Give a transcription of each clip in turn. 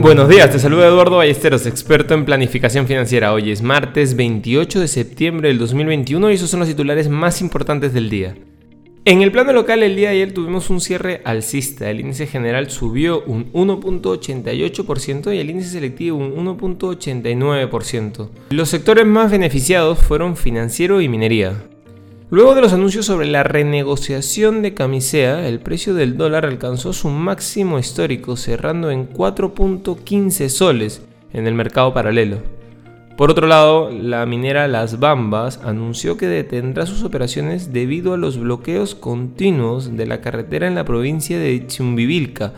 Buenos días, te saluda Eduardo Ballesteros, experto en planificación financiera. Hoy es martes 28 de septiembre del 2021 y esos son los titulares más importantes del día. En el plano local, el día de ayer tuvimos un cierre alcista. El índice general subió un 1.88% y el índice selectivo un 1.89%. Los sectores más beneficiados fueron financiero y minería. Luego de los anuncios sobre la renegociación de camisea, el precio del dólar alcanzó su máximo histórico, cerrando en 4.15 soles en el mercado paralelo. Por otro lado, la minera Las Bambas anunció que detendrá sus operaciones debido a los bloqueos continuos de la carretera en la provincia de Chumbivilca,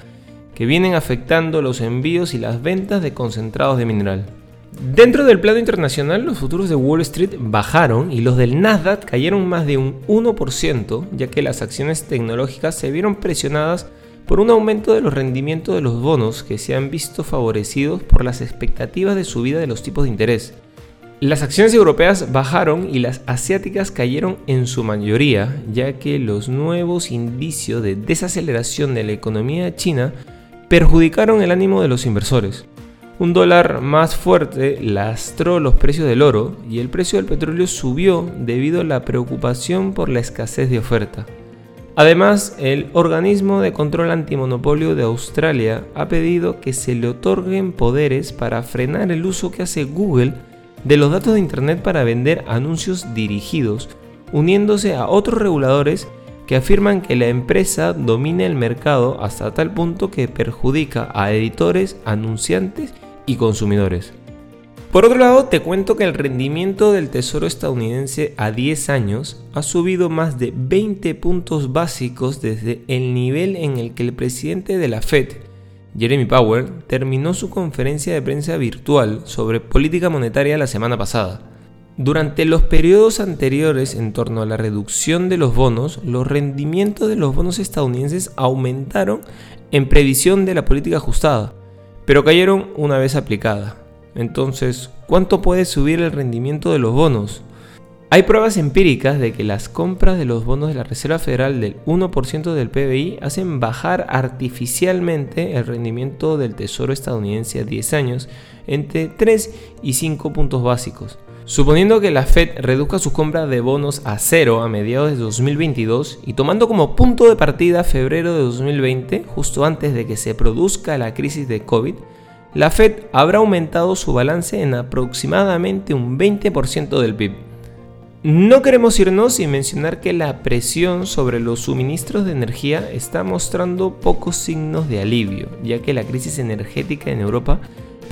que vienen afectando los envíos y las ventas de concentrados de mineral. Dentro del plano internacional, los futuros de Wall Street bajaron y los del Nasdaq cayeron más de un 1%, ya que las acciones tecnológicas se vieron presionadas por un aumento de los rendimientos de los bonos que se han visto favorecidos por las expectativas de subida de los tipos de interés. Las acciones europeas bajaron y las asiáticas cayeron en su mayoría, ya que los nuevos indicios de desaceleración de la economía china perjudicaron el ánimo de los inversores. Un dólar más fuerte lastró los precios del oro y el precio del petróleo subió debido a la preocupación por la escasez de oferta. Además, el organismo de control antimonopolio de Australia ha pedido que se le otorguen poderes para frenar el uso que hace Google de los datos de Internet para vender anuncios dirigidos, uniéndose a otros reguladores que afirman que la empresa domina el mercado hasta tal punto que perjudica a editores, anunciantes y consumidores. Por otro lado, te cuento que el rendimiento del Tesoro estadounidense a 10 años ha subido más de 20 puntos básicos desde el nivel en el que el presidente de la Fed, Jeremy Powell, terminó su conferencia de prensa virtual sobre política monetaria la semana pasada. Durante los periodos anteriores en torno a la reducción de los bonos, los rendimientos de los bonos estadounidenses aumentaron en previsión de la política ajustada pero cayeron una vez aplicada. Entonces, ¿cuánto puede subir el rendimiento de los bonos? Hay pruebas empíricas de que las compras de los bonos de la Reserva Federal del 1% del PBI hacen bajar artificialmente el rendimiento del Tesoro estadounidense a 10 años entre 3 y 5 puntos básicos. Suponiendo que la Fed reduzca sus compras de bonos a cero a mediados de 2022 y tomando como punto de partida febrero de 2020, justo antes de que se produzca la crisis de COVID, la Fed habrá aumentado su balance en aproximadamente un 20% del PIB. No queremos irnos sin mencionar que la presión sobre los suministros de energía está mostrando pocos signos de alivio, ya que la crisis energética en Europa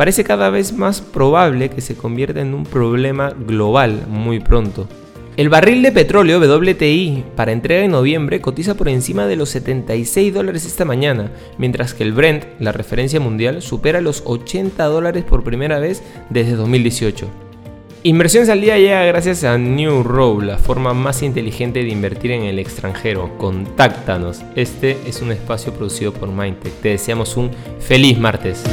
parece cada vez más probable que se convierta en un problema global muy pronto. El barril de petróleo WTI para entrega en noviembre cotiza por encima de los 76 dólares esta mañana, mientras que el Brent, la referencia mundial, supera los 80 dólares por primera vez desde 2018. Inversiones al día llega gracias a New Row, la forma más inteligente de invertir en el extranjero. Contáctanos. Este es un espacio producido por Mindtech. Te deseamos un feliz martes.